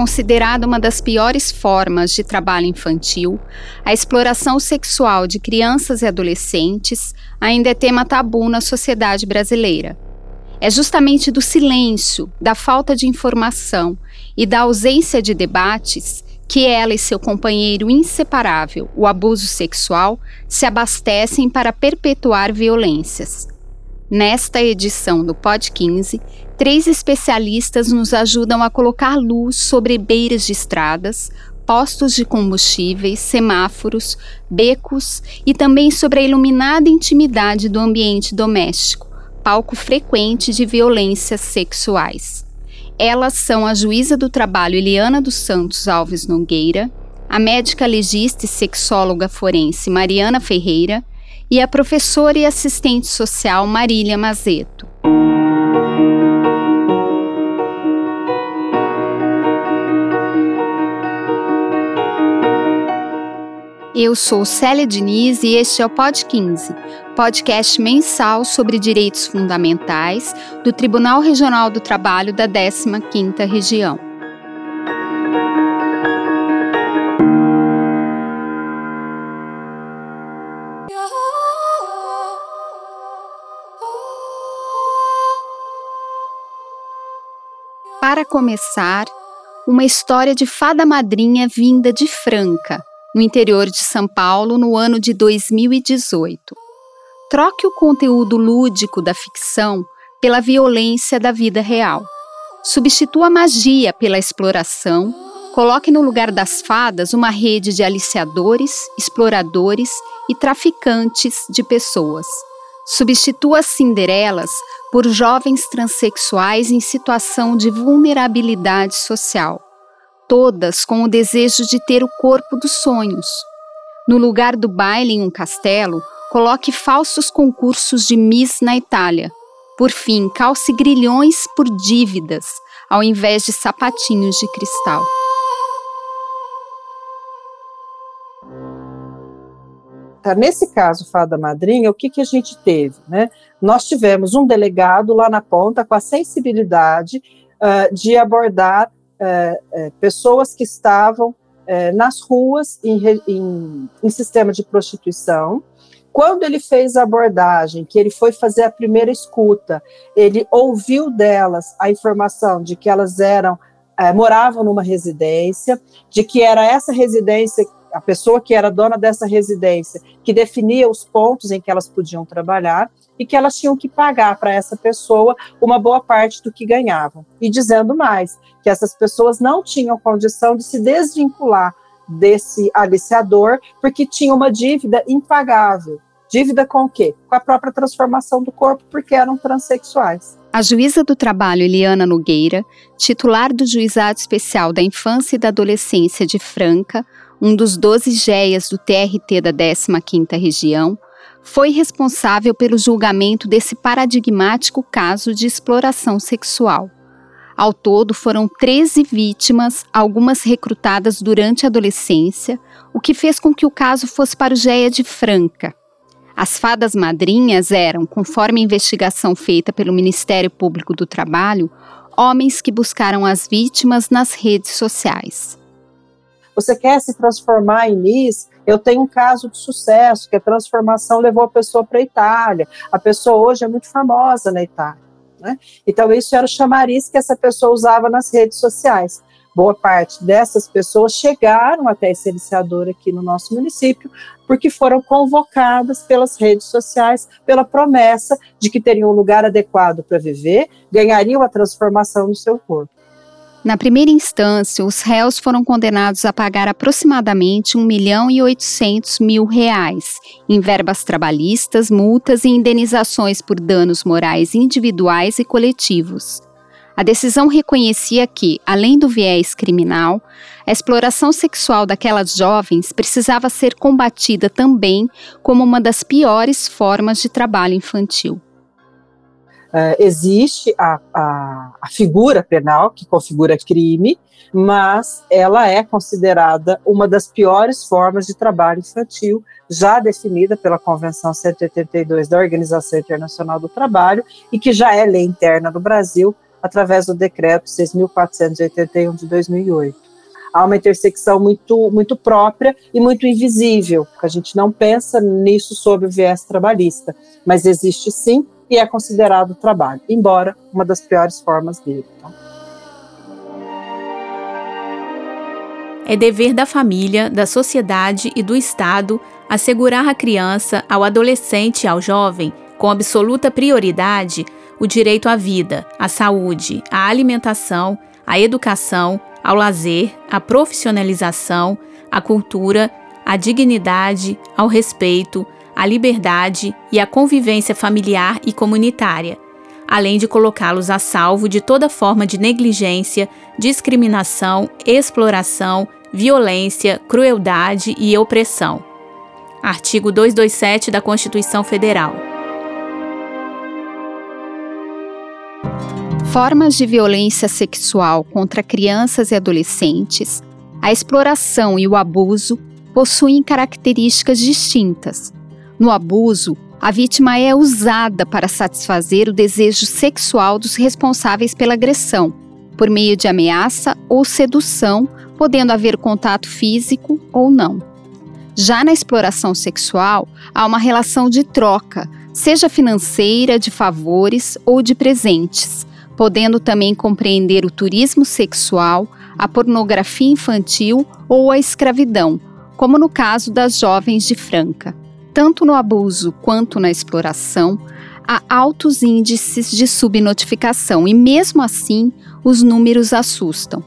Considerada uma das piores formas de trabalho infantil, a exploração sexual de crianças e adolescentes ainda é tema tabu na sociedade brasileira. É justamente do silêncio, da falta de informação e da ausência de debates que ela e seu companheiro inseparável, o abuso sexual, se abastecem para perpetuar violências. Nesta edição do Pod 15, três especialistas nos ajudam a colocar luz sobre beiras de estradas, postos de combustíveis, semáforos, becos e também sobre a iluminada intimidade do ambiente doméstico, palco frequente de violências sexuais. Elas são a juíza do trabalho Eliana dos Santos Alves Nogueira, a médica legista e sexóloga forense Mariana Ferreira e a professora e assistente social Marília Mazeto. Eu sou Célia Diniz e este é o Pod 15, podcast mensal sobre direitos fundamentais do Tribunal Regional do Trabalho da 15ª Região. Para começar, uma história de fada madrinha vinda de Franca, no interior de São Paulo no ano de 2018. Troque o conteúdo lúdico da ficção pela violência da vida real. Substitua a magia pela exploração. Coloque no lugar das fadas uma rede de aliciadores, exploradores e traficantes de pessoas. Substitua as Cinderelas por jovens transexuais em situação de vulnerabilidade social todas com o desejo de ter o corpo dos sonhos. No lugar do baile em um castelo, coloque falsos concursos de Miss na Itália. Por fim, calce grilhões por dívidas, ao invés de sapatinhos de cristal. Tá, nesse caso, Fada Madrinha, o que, que a gente teve? Né? Nós tivemos um delegado lá na ponta com a sensibilidade uh, de abordar pessoas que estavam é, nas ruas em, em, em sistema de prostituição. Quando ele fez a abordagem, que ele foi fazer a primeira escuta, ele ouviu delas a informação de que elas eram é, moravam numa residência, de que era essa residência a pessoa que era dona dessa residência, que definia os pontos em que elas podiam trabalhar e que elas tinham que pagar para essa pessoa uma boa parte do que ganhavam. E dizendo mais, que essas pessoas não tinham condição de se desvincular desse aliciador porque tinham uma dívida impagável. Dívida com o quê? Com a própria transformação do corpo, porque eram transexuais. A juíza do trabalho Eliana Nogueira, titular do Juizado Especial da Infância e da Adolescência de Franca, um dos 12 GEAs do TRT da 15ª Região, foi responsável pelo julgamento desse paradigmático caso de exploração sexual. Ao todo, foram 13 vítimas, algumas recrutadas durante a adolescência, o que fez com que o caso fosse para o GEA de Franca. As fadas madrinhas eram, conforme a investigação feita pelo Ministério Público do Trabalho, homens que buscaram as vítimas nas redes sociais. Você quer se transformar em Miss? Eu tenho um caso de sucesso, que a transformação levou a pessoa para a Itália. A pessoa hoje é muito famosa na Itália. Né? Então, isso era o chamariz que essa pessoa usava nas redes sociais. Boa parte dessas pessoas chegaram até esse iniciador aqui no nosso município, porque foram convocadas pelas redes sociais, pela promessa de que teriam um lugar adequado para viver, ganhariam a transformação no seu corpo. Na primeira instância, os réus foram condenados a pagar aproximadamente 1 milhão e 800 mil reais em verbas trabalhistas, multas e indenizações por danos morais individuais e coletivos. A decisão reconhecia que, além do viés criminal, a exploração sexual daquelas jovens precisava ser combatida também como uma das piores formas de trabalho infantil. Uh, existe a, a, a, figura penal que configura crime, mas ela é considerada uma das piores formas de trabalho infantil, já definida pela Convenção 182 da Organização Internacional do Trabalho e que já é lei interna do Brasil através do decreto 6.481 de 2008. Há uma intersecção muito, muito própria e muito invisível, porque a gente não pensa nisso sob o viés trabalhista, mas existe sim e é considerado trabalho, embora uma das piores formas dele. Tá? É dever da família, da sociedade e do Estado assegurar à criança, ao adolescente e ao jovem, com absoluta prioridade, o direito à vida, à saúde, à alimentação, à educação, ao lazer, à profissionalização, à cultura, à dignidade, ao respeito, à liberdade e à convivência familiar e comunitária, além de colocá-los a salvo de toda forma de negligência, discriminação, exploração, violência, crueldade e opressão. Artigo 227 da Constituição Federal. formas de violência sexual contra crianças e adolescentes, a exploração e o abuso possuem características distintas. No abuso, a vítima é usada para satisfazer o desejo sexual dos responsáveis pela agressão, por meio de ameaça ou sedução, podendo haver contato físico ou não. Já na exploração sexual, há uma relação de troca, seja financeira, de favores ou de presentes, podendo também compreender o turismo sexual, a pornografia infantil ou a escravidão, como no caso das jovens de Franca. Tanto no abuso quanto na exploração, há altos índices de subnotificação e, mesmo assim, os números assustam.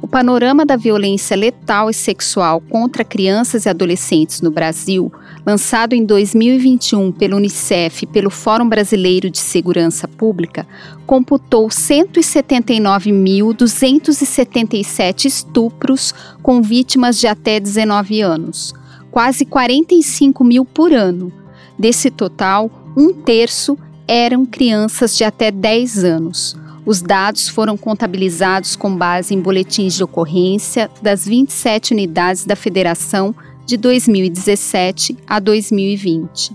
O panorama da violência letal e sexual contra crianças e adolescentes no Brasil lançado em 2021 pelo Unicef e pelo Fórum Brasileiro de Segurança Pública, computou 179.277 estupros com vítimas de até 19 anos, quase 45 mil por ano. Desse total, um terço eram crianças de até 10 anos. Os dados foram contabilizados com base em boletins de ocorrência das 27 unidades da Federação de 2017 a 2020.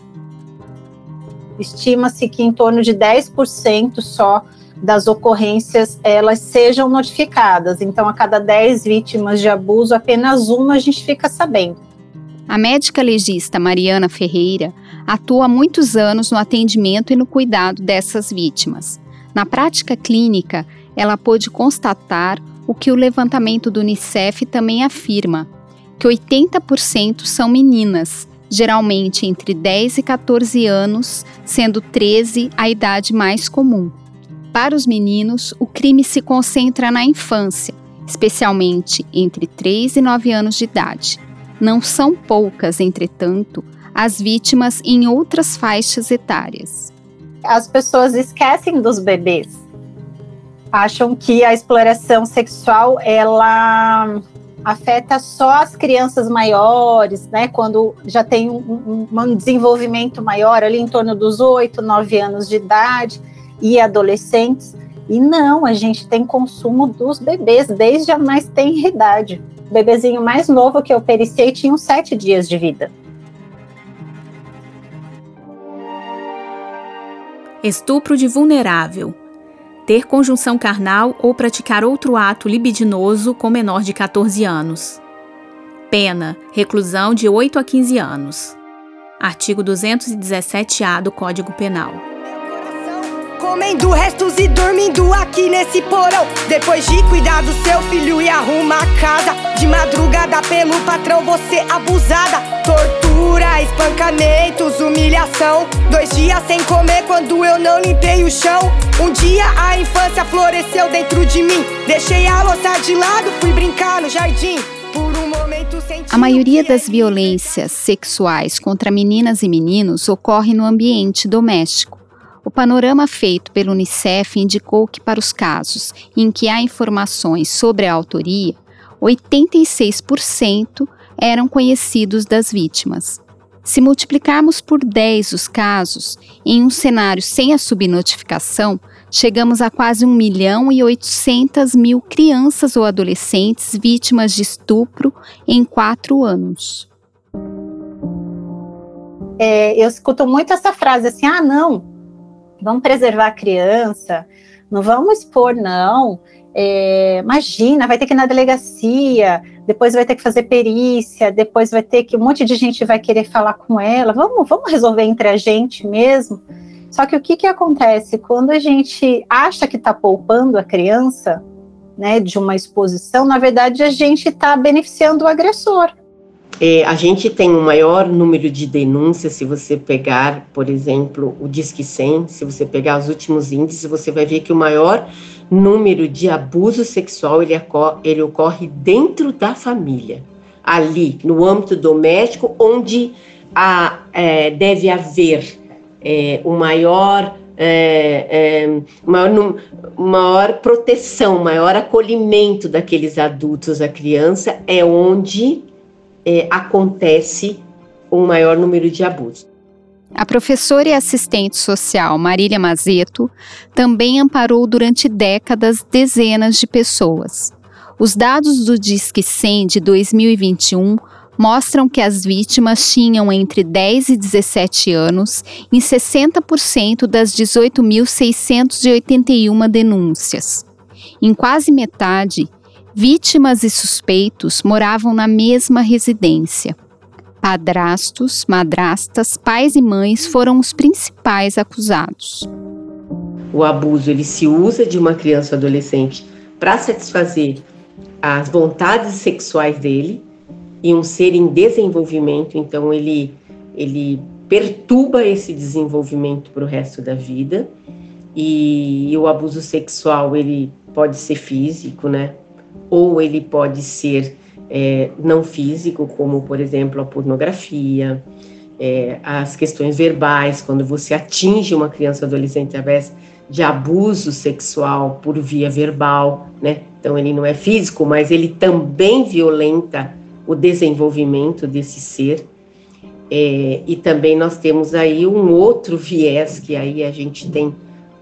Estima-se que em torno de 10% só das ocorrências elas sejam notificadas. Então, a cada 10 vítimas de abuso, apenas uma a gente fica sabendo. A médica legista Mariana Ferreira atua há muitos anos no atendimento e no cuidado dessas vítimas. Na prática clínica, ela pôde constatar o que o levantamento do Unicef também afirma, que 80% são meninas, geralmente entre 10 e 14 anos, sendo 13 a idade mais comum. Para os meninos, o crime se concentra na infância, especialmente entre 3 e 9 anos de idade. Não são poucas, entretanto, as vítimas em outras faixas etárias. As pessoas esquecem dos bebês. Acham que a exploração sexual ela afeta só as crianças maiores, né? Quando já tem um, um, um desenvolvimento maior, ali em torno dos 8, 9 anos de idade, e adolescentes. E não, a gente tem consumo dos bebês desde a mais tenra idade. O bebezinho mais novo que eu periciei tinha uns 7 dias de vida. Estupro de vulnerável ter conjunção carnal ou praticar outro ato libidinoso com menor de 14 anos. Pena: reclusão de 8 a 15 anos. Artigo 217-A do Código Penal. Comendo restos e dormindo aqui nesse porão. Depois de cuidar do seu filho e arrumar a casa. De madrugada pelo patrão, você abusada. Tortura, espancamentos, humilhação. Dois dias sem comer quando eu não limpei o chão. Um dia a infância floresceu dentro de mim. Deixei a louça de lado, fui brincar no jardim. A maioria das violências sexuais contra meninas e meninos ocorre no ambiente doméstico. O panorama feito pelo Unicef indicou que, para os casos em que há informações sobre a autoria, 86% eram conhecidos das vítimas. Se multiplicarmos por 10 os casos, em um cenário sem a subnotificação, chegamos a quase 1 milhão e 800 mil crianças ou adolescentes vítimas de estupro em quatro anos. É, eu escuto muito essa frase assim: ah, não, vamos preservar a criança, Não vamos expor, não. É, imagina, vai ter que ir na delegacia, depois vai ter que fazer perícia, depois vai ter que um monte de gente vai querer falar com ela. Vamos, vamos resolver entre a gente mesmo. Só que o que, que acontece quando a gente acha que está poupando a criança, né, de uma exposição? Na verdade, a gente está beneficiando o agressor. É, a gente tem um maior número de denúncias, se você pegar, por exemplo, o Disque 100, se você pegar os últimos índices, você vai ver que o maior número de abuso sexual ele, ele ocorre dentro da família, ali, no âmbito doméstico, onde a, é, deve haver é, o maior é, é, maior, maior proteção, maior acolhimento daqueles adultos à criança é onde é, acontece um maior número de abusos. A professora e assistente social Marília Mazeto também amparou durante décadas dezenas de pessoas. Os dados do Disque 100 de 2021 mostram que as vítimas tinham entre 10 e 17 anos em 60% das 18.681 denúncias. Em quase metade, Vítimas e suspeitos moravam na mesma residência. Padrastos, madrastas, pais e mães foram os principais acusados. O abuso ele se usa de uma criança ou adolescente para satisfazer as vontades sexuais dele e um ser em desenvolvimento, então ele ele perturba esse desenvolvimento para o resto da vida. E, e o abuso sexual ele pode ser físico, né? Ou ele pode ser é, não físico, como por exemplo a pornografia, é, as questões verbais, quando você atinge uma criança adolescente através de abuso sexual por via verbal, né? Então ele não é físico, mas ele também violenta o desenvolvimento desse ser. É, e também nós temos aí um outro viés que aí a gente tem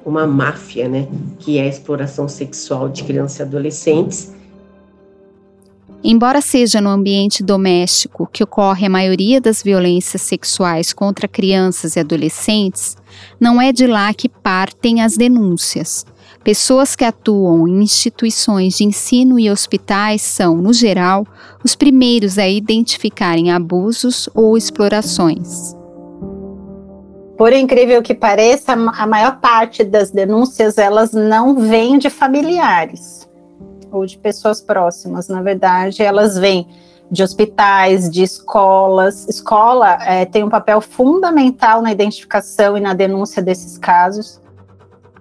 uma máfia, né? Que é a exploração sexual de crianças e adolescentes Embora seja no ambiente doméstico que ocorre a maioria das violências sexuais contra crianças e adolescentes, não é de lá que partem as denúncias. Pessoas que atuam em instituições de ensino e hospitais são, no geral, os primeiros a identificarem abusos ou explorações. Por incrível que pareça, a maior parte das denúncias elas não vêm de familiares ou de pessoas próximas. Na verdade, elas vêm de hospitais, de escolas. Escola é, tem um papel fundamental na identificação e na denúncia desses casos.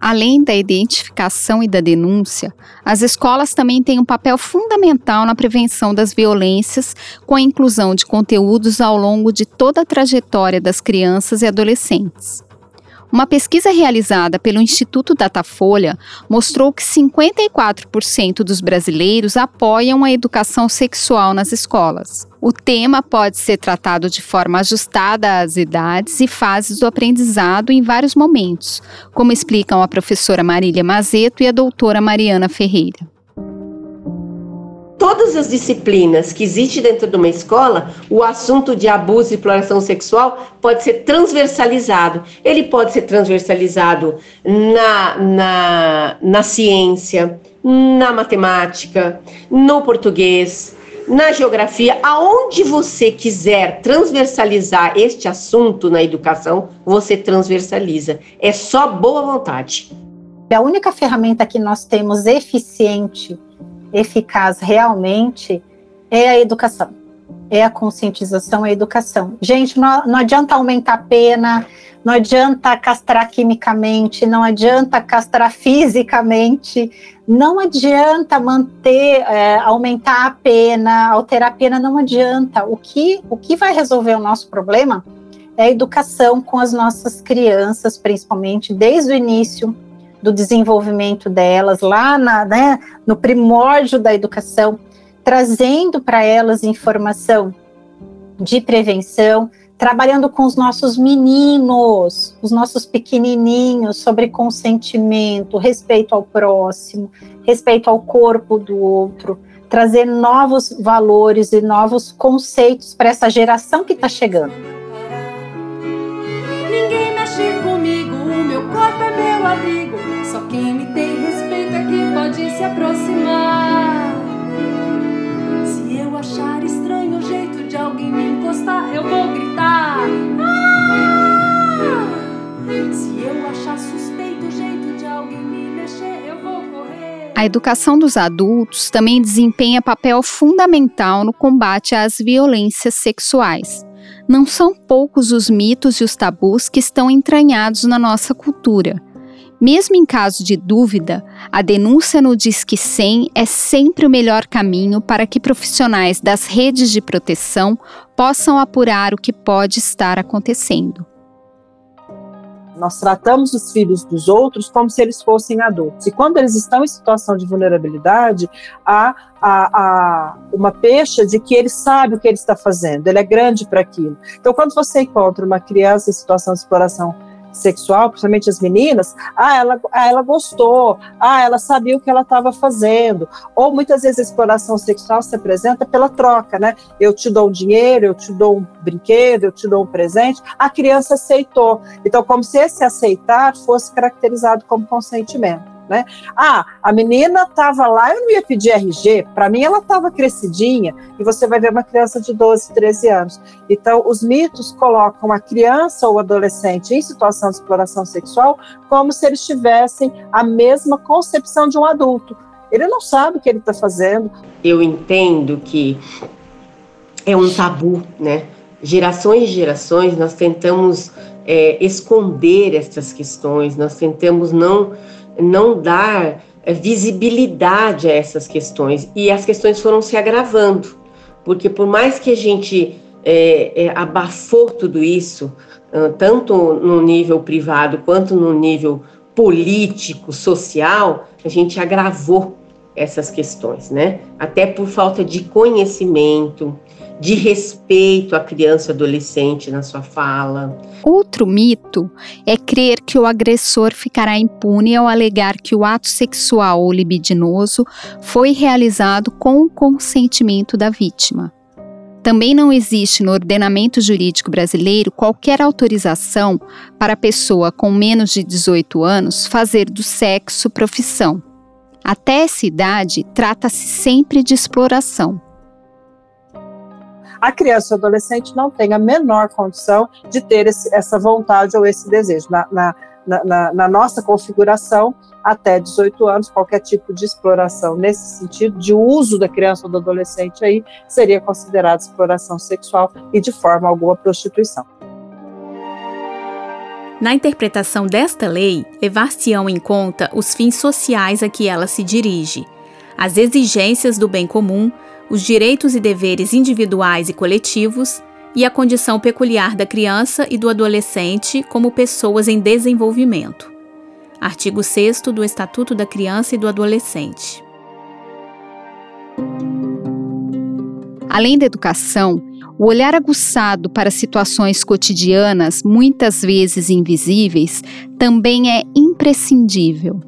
Além da identificação e da denúncia, as escolas também têm um papel fundamental na prevenção das violências, com a inclusão de conteúdos ao longo de toda a trajetória das crianças e adolescentes. Uma pesquisa realizada pelo Instituto Datafolha mostrou que 54% dos brasileiros apoiam a educação sexual nas escolas. O tema pode ser tratado de forma ajustada às idades e fases do aprendizado em vários momentos, como explicam a professora Marília Mazeto e a doutora Mariana Ferreira todas as disciplinas que existem dentro de uma escola, o assunto de abuso e exploração sexual pode ser transversalizado. Ele pode ser transversalizado na, na, na ciência, na matemática, no português, na geografia, aonde você quiser transversalizar este assunto na educação, você transversaliza. É só boa vontade. A única ferramenta que nós temos eficiente eficaz realmente é a educação, é a conscientização, é a educação. Gente, não, não adianta aumentar a pena, não adianta castrar quimicamente, não adianta castrar fisicamente, não adianta manter, é, aumentar a pena, alterar a pena, não adianta. O que, o que vai resolver o nosso problema é a educação com as nossas crianças, principalmente desde o início, do desenvolvimento delas, lá na, né, no primórdio da educação, trazendo para elas informação de prevenção, trabalhando com os nossos meninos, os nossos pequenininhos, sobre consentimento, respeito ao próximo, respeito ao corpo do outro, trazer novos valores e novos conceitos para essa geração que está chegando. Ninguém mexe comigo, o meu corpo é meu abrigo. Só quem me tem se aproximar. Se eu achar estranho o jeito de alguém me encostar, eu vou gritar. Ah! Se eu achar suspeito o jeito de alguém me mexer, eu vou correr. A educação dos adultos também desempenha papel fundamental no combate às violências sexuais. Não são poucos os mitos e os tabus que estão entranhados na nossa cultura. Mesmo em caso de dúvida, a denúncia no Disque 100 é sempre o melhor caminho para que profissionais das redes de proteção possam apurar o que pode estar acontecendo. Nós tratamos os filhos dos outros como se eles fossem adultos. E quando eles estão em situação de vulnerabilidade, há, há, há uma pecha de que ele sabe o que ele está fazendo, ele é grande para aquilo. Então, quando você encontra uma criança em situação de exploração sexual, principalmente as meninas, ah, ela, ah, ela gostou, ah, ela sabia o que ela estava fazendo. Ou muitas vezes a exploração sexual se apresenta pela troca, né? Eu te dou um dinheiro, eu te dou um brinquedo, eu te dou um presente. A criança aceitou. Então, como se esse aceitar fosse caracterizado como consentimento. Né? Ah, a menina estava lá, eu não ia pedir RG, para mim ela estava crescidinha, e você vai ver uma criança de 12, 13 anos. Então, os mitos colocam a criança ou adolescente em situação de exploração sexual como se eles tivessem a mesma concepção de um adulto. Ele não sabe o que ele está fazendo. Eu entendo que é um tabu, né? Gerações e gerações nós tentamos é, esconder essas questões, nós tentamos não não dar é, visibilidade a essas questões. E as questões foram se agravando, porque por mais que a gente é, é, abafou tudo isso, tanto no nível privado quanto no nível político, social, a gente agravou essas questões, né? Até por falta de conhecimento, de respeito à criança e adolescente na sua fala. Outro mito é crer que o agressor ficará impune ao alegar que o ato sexual ou libidinoso foi realizado com o consentimento da vítima. Também não existe no ordenamento jurídico brasileiro qualquer autorização para a pessoa com menos de 18 anos fazer do sexo profissão. Até essa idade, trata-se sempre de exploração a criança e o adolescente não tem a menor condição de ter esse, essa vontade ou esse desejo. Na, na, na, na, nossa configuração, até 18 anos, qualquer tipo de exploração nesse sentido, de uso da criança ou do adolescente aí, seria considerado exploração sexual e de forma alguma prostituição. Na interpretação desta lei, levar-se-ão em conta os fins sociais a que ela se dirige, as exigências do bem comum, os direitos e deveres individuais e coletivos e a condição peculiar da criança e do adolescente como pessoas em desenvolvimento. Artigo 6 do Estatuto da Criança e do Adolescente. Além da educação, o olhar aguçado para situações cotidianas, muitas vezes invisíveis, também é imprescindível.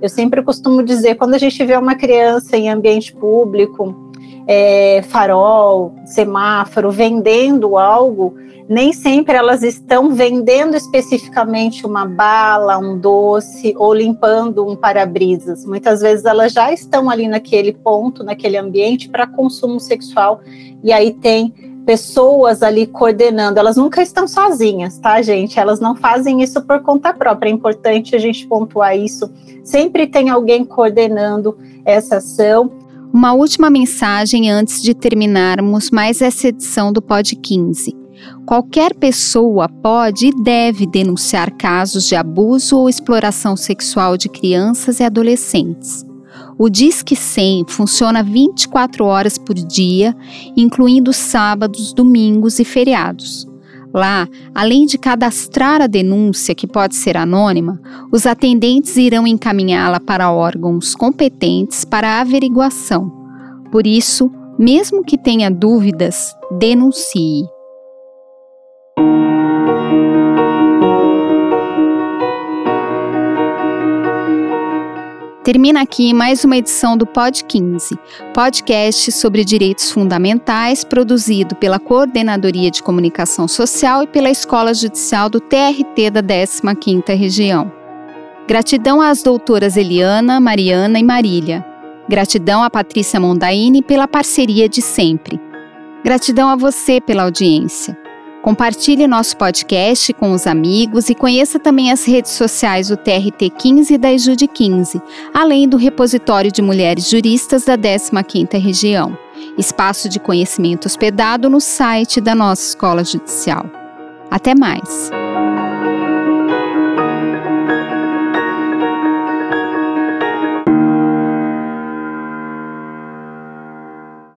Eu sempre costumo dizer, quando a gente vê uma criança em ambiente público, é, farol, semáforo, vendendo algo, nem sempre elas estão vendendo especificamente uma bala, um doce ou limpando um para-brisas. Muitas vezes elas já estão ali naquele ponto, naquele ambiente para consumo sexual e aí tem pessoas ali coordenando. Elas nunca estão sozinhas, tá, gente? Elas não fazem isso por conta própria. É importante a gente pontuar isso. Sempre tem alguém coordenando essa ação uma última mensagem antes de terminarmos mais essa edição do Pod 15. Qualquer pessoa pode e deve denunciar casos de abuso ou exploração sexual de crianças e adolescentes. O Disque 100 funciona 24 horas por dia, incluindo sábados, domingos e feriados. Lá, além de cadastrar a denúncia, que pode ser anônima, os atendentes irão encaminhá-la para órgãos competentes para averiguação. Por isso, mesmo que tenha dúvidas, denuncie. Termina aqui mais uma edição do Pod 15, podcast sobre direitos fundamentais, produzido pela Coordenadoria de Comunicação Social e pela Escola Judicial do TRT da 15ª Região. Gratidão às doutoras Eliana, Mariana e Marília. Gratidão a Patrícia Mondaini pela parceria de sempre. Gratidão a você pela audiência. Compartilhe nosso podcast com os amigos e conheça também as redes sociais do TRT 15 e da Ejude 15, além do repositório de mulheres juristas da 15ª região, espaço de conhecimento hospedado no site da nossa Escola Judicial. Até mais!